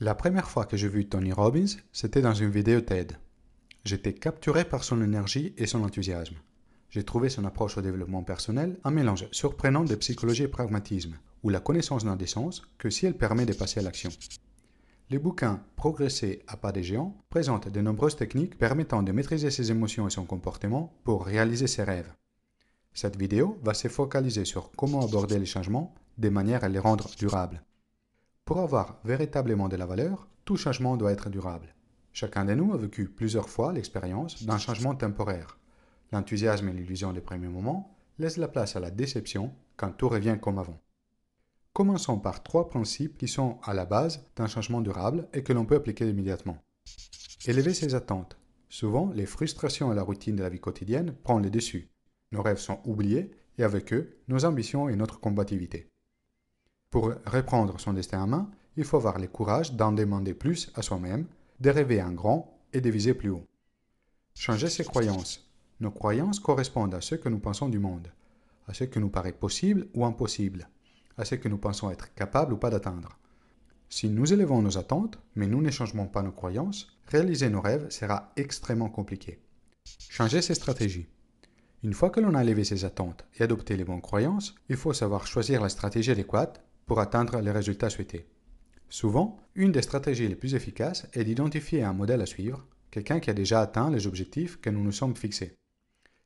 La première fois que j'ai vu Tony Robbins, c'était dans une vidéo TED. J'étais capturé par son énergie et son enthousiasme. J'ai trouvé son approche au développement personnel un mélange surprenant de psychologie et pragmatisme, où la connaissance n'a des sens que si elle permet de passer à l'action. Les bouquins Progresser à pas des géants présentent de nombreuses techniques permettant de maîtriser ses émotions et son comportement pour réaliser ses rêves. Cette vidéo va se focaliser sur comment aborder les changements de manière à les rendre durables. Pour avoir véritablement de la valeur, tout changement doit être durable. Chacun de nous a vécu plusieurs fois l'expérience d'un changement temporaire. L'enthousiasme et l'illusion des premiers moments laissent la place à la déception quand tout revient comme avant. Commençons par trois principes qui sont à la base d'un changement durable et que l'on peut appliquer immédiatement. Élever ses attentes. Souvent, les frustrations et la routine de la vie quotidienne prennent le dessus. Nos rêves sont oubliés et avec eux, nos ambitions et notre combativité. Pour reprendre son destin en main, il faut avoir le courage d'en demander plus à soi-même, de rêver en grand et de viser plus haut. Changer ses croyances. Nos croyances correspondent à ce que nous pensons du monde, à ce que nous paraît possible ou impossible, à ce que nous pensons être capables ou pas d'atteindre. Si nous élevons nos attentes, mais nous ne changeons pas nos croyances, réaliser nos rêves sera extrêmement compliqué. Changer ses stratégies. Une fois que l'on a élevé ses attentes et adopté les bonnes croyances, il faut savoir choisir la stratégie adéquate pour atteindre les résultats souhaités. Souvent, une des stratégies les plus efficaces est d'identifier un modèle à suivre, quelqu'un qui a déjà atteint les objectifs que nous nous sommes fixés.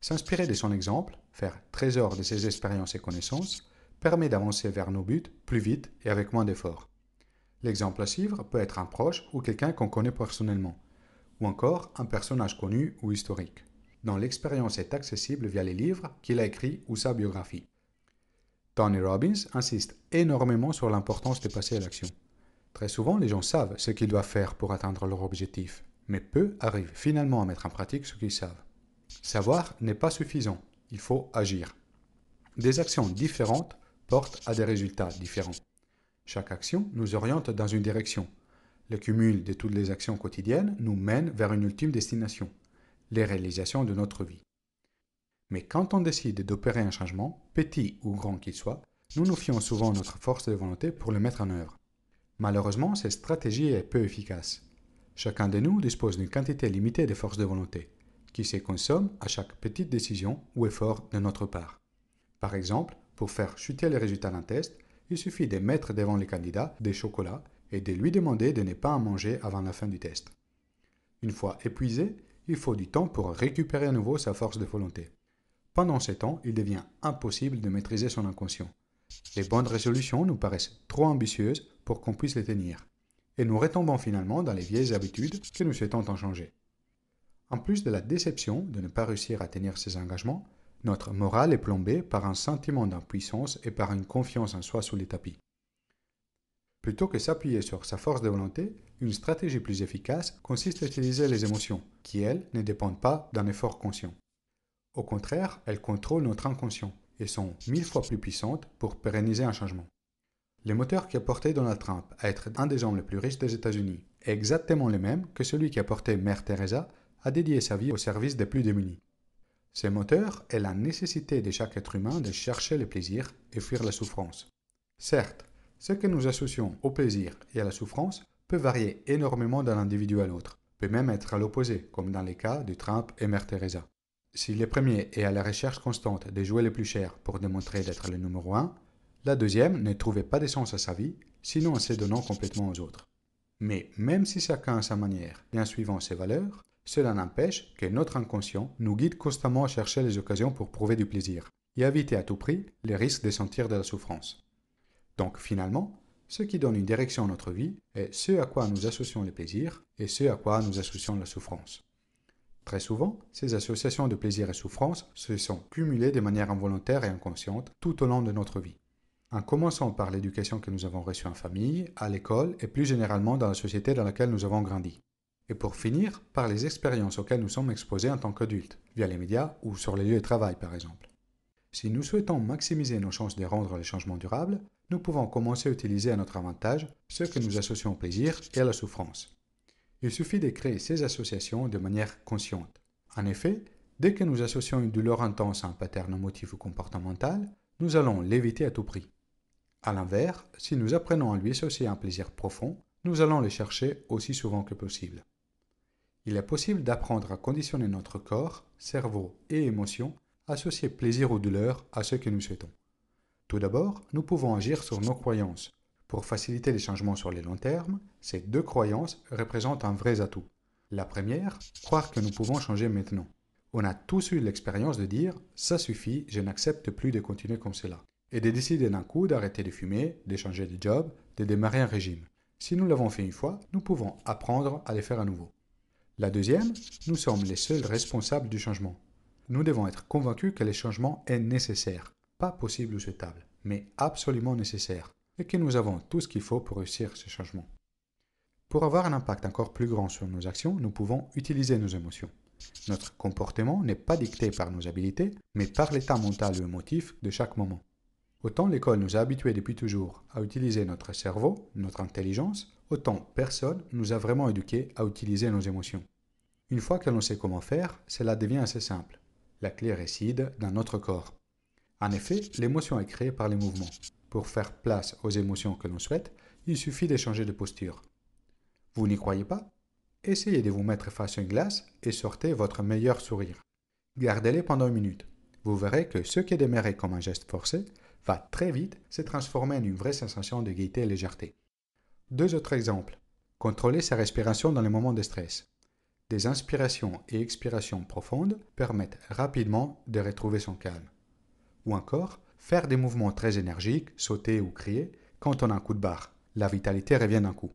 S'inspirer de son exemple, faire trésor de ses expériences et connaissances, permet d'avancer vers nos buts plus vite et avec moins d'efforts. L'exemple à suivre peut être un proche ou quelqu'un qu'on connaît personnellement, ou encore un personnage connu ou historique, dont l'expérience est accessible via les livres qu'il a écrits ou sa biographie. Tony Robbins insiste énormément sur l'importance de passer à l'action. Très souvent, les gens savent ce qu'ils doivent faire pour atteindre leur objectif, mais peu arrivent finalement à mettre en pratique ce qu'ils savent. Savoir n'est pas suffisant, il faut agir. Des actions différentes portent à des résultats différents. Chaque action nous oriente dans une direction. Le cumul de toutes les actions quotidiennes nous mène vers une ultime destination, les réalisations de notre vie. Mais quand on décide d'opérer un changement, petit ou grand qu'il soit, nous nous fions souvent notre force de volonté pour le mettre en œuvre. Malheureusement, cette stratégie est peu efficace. Chacun de nous dispose d'une quantité limitée de force de volonté, qui se consomme à chaque petite décision ou effort de notre part. Par exemple, pour faire chuter les résultats d'un test, il suffit de mettre devant les candidats des chocolats et de lui demander de ne pas en manger avant la fin du test. Une fois épuisé, il faut du temps pour récupérer à nouveau sa force de volonté. Pendant ces temps, il devient impossible de maîtriser son inconscient. Les bonnes résolutions nous paraissent trop ambitieuses pour qu'on puisse les tenir, et nous retombons finalement dans les vieilles habitudes que nous souhaitons en changer. En plus de la déception de ne pas réussir à tenir ses engagements, notre morale est plombée par un sentiment d'impuissance et par une confiance en soi sous les tapis. Plutôt que s'appuyer sur sa force de volonté, une stratégie plus efficace consiste à utiliser les émotions, qui, elles, ne dépendent pas d'un effort conscient. Au contraire, elles contrôlent notre inconscient et sont mille fois plus puissantes pour pérenniser un changement. Le moteur qui a porté Donald Trump à être un des hommes les plus riches des États-Unis est exactement le même que celui qui a porté Mère Teresa à dédier sa vie au service des plus démunis. Ce moteur est la nécessité de chaque être humain de chercher le plaisir et fuir la souffrance. Certes, ce que nous associons au plaisir et à la souffrance peut varier énormément d'un individu à l'autre, peut même être à l'opposé, comme dans les cas de Trump et Mère Teresa. Si le premier est à la recherche constante des jouets les plus chers pour démontrer d'être le numéro un, la deuxième ne trouvait pas de sens à sa vie, sinon en se donnant complètement aux autres. Mais même si chacun à sa manière, bien suivant ses valeurs, cela n'empêche que notre inconscient nous guide constamment à chercher les occasions pour prouver du plaisir et éviter à tout prix les risques de sentir de la souffrance. Donc finalement, ce qui donne une direction à notre vie est ce à quoi nous associons le plaisir et ce à quoi nous associons la souffrance. Très souvent, ces associations de plaisir et souffrance se sont cumulées de manière involontaire et inconsciente tout au long de notre vie. En commençant par l'éducation que nous avons reçue en famille, à l'école et plus généralement dans la société dans laquelle nous avons grandi. Et pour finir, par les expériences auxquelles nous sommes exposés en tant qu'adultes, via les médias ou sur les lieux de travail par exemple. Si nous souhaitons maximiser nos chances de rendre les changements durables, nous pouvons commencer à utiliser à notre avantage ce que nous associons au plaisir et à la souffrance. Il suffit de créer ces associations de manière consciente. En effet, dès que nous associons une douleur intense à un pattern motif ou comportemental, nous allons l'éviter à tout prix. A l'inverse, si nous apprenons à lui associer un plaisir profond, nous allons les chercher aussi souvent que possible. Il est possible d'apprendre à conditionner notre corps, cerveau et émotions, associer plaisir ou douleur à ce que nous souhaitons. Tout d'abord, nous pouvons agir sur nos croyances. Pour faciliter les changements sur les long termes, ces deux croyances représentent un vrai atout. La première, croire que nous pouvons changer maintenant. On a tous eu l'expérience de dire ⁇ ça suffit, je n'accepte plus de continuer comme cela ⁇ et de décider d'un coup d'arrêter de fumer, de changer de job, de démarrer un régime. Si nous l'avons fait une fois, nous pouvons apprendre à le faire à nouveau. La deuxième, nous sommes les seuls responsables du changement. Nous devons être convaincus que le changement est nécessaire, pas possible ou souhaitable, mais absolument nécessaire, et que nous avons tout ce qu'il faut pour réussir ce changement. Pour avoir un impact encore plus grand sur nos actions, nous pouvons utiliser nos émotions. Notre comportement n'est pas dicté par nos habiletés, mais par l'état mental ou émotif de chaque moment. Autant l'école nous a habitués depuis toujours à utiliser notre cerveau, notre intelligence, autant personne nous a vraiment éduqués à utiliser nos émotions. Une fois que l'on sait comment faire, cela devient assez simple. La clé réside dans notre corps. En effet, l'émotion est créée par les mouvements. Pour faire place aux émotions que l'on souhaite, il suffit de changer de posture. Vous n'y croyez pas? Essayez de vous mettre face à une glace et sortez votre meilleur sourire. Gardez-les pendant une minute. Vous verrez que ce qui est démarré comme un geste forcé va très vite se transformer en une vraie sensation de gaieté et légèreté. Deux autres exemples. Contrôler sa respiration dans les moments de stress. Des inspirations et expirations profondes permettent rapidement de retrouver son calme. Ou encore, faire des mouvements très énergiques, sauter ou crier quand on a un coup de barre. La vitalité revient d'un coup.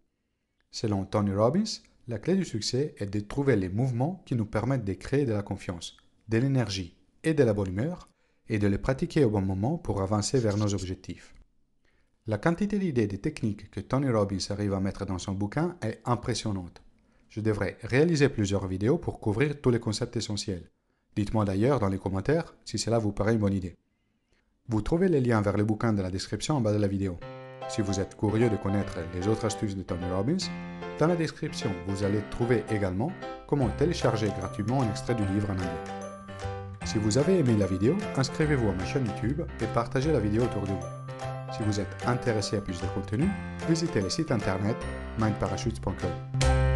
Selon Tony Robbins, la clé du succès est de trouver les mouvements qui nous permettent de créer de la confiance, de l'énergie et de la bonne humeur et de les pratiquer au bon moment pour avancer vers nos objectifs. La quantité d'idées et de techniques que Tony Robbins arrive à mettre dans son bouquin est impressionnante. Je devrais réaliser plusieurs vidéos pour couvrir tous les concepts essentiels. Dites-moi d'ailleurs dans les commentaires si cela vous paraît une bonne idée. Vous trouvez les liens vers le bouquin dans la description en bas de la vidéo. Si vous êtes curieux de connaître les autres astuces de Tony Robbins, dans la description vous allez trouver également comment télécharger gratuitement un extrait du livre en anglais. Si vous avez aimé la vidéo, inscrivez-vous à ma chaîne YouTube et partagez la vidéo autour de vous. Si vous êtes intéressé à plus de contenu, visitez le site internet mindparachutes.com.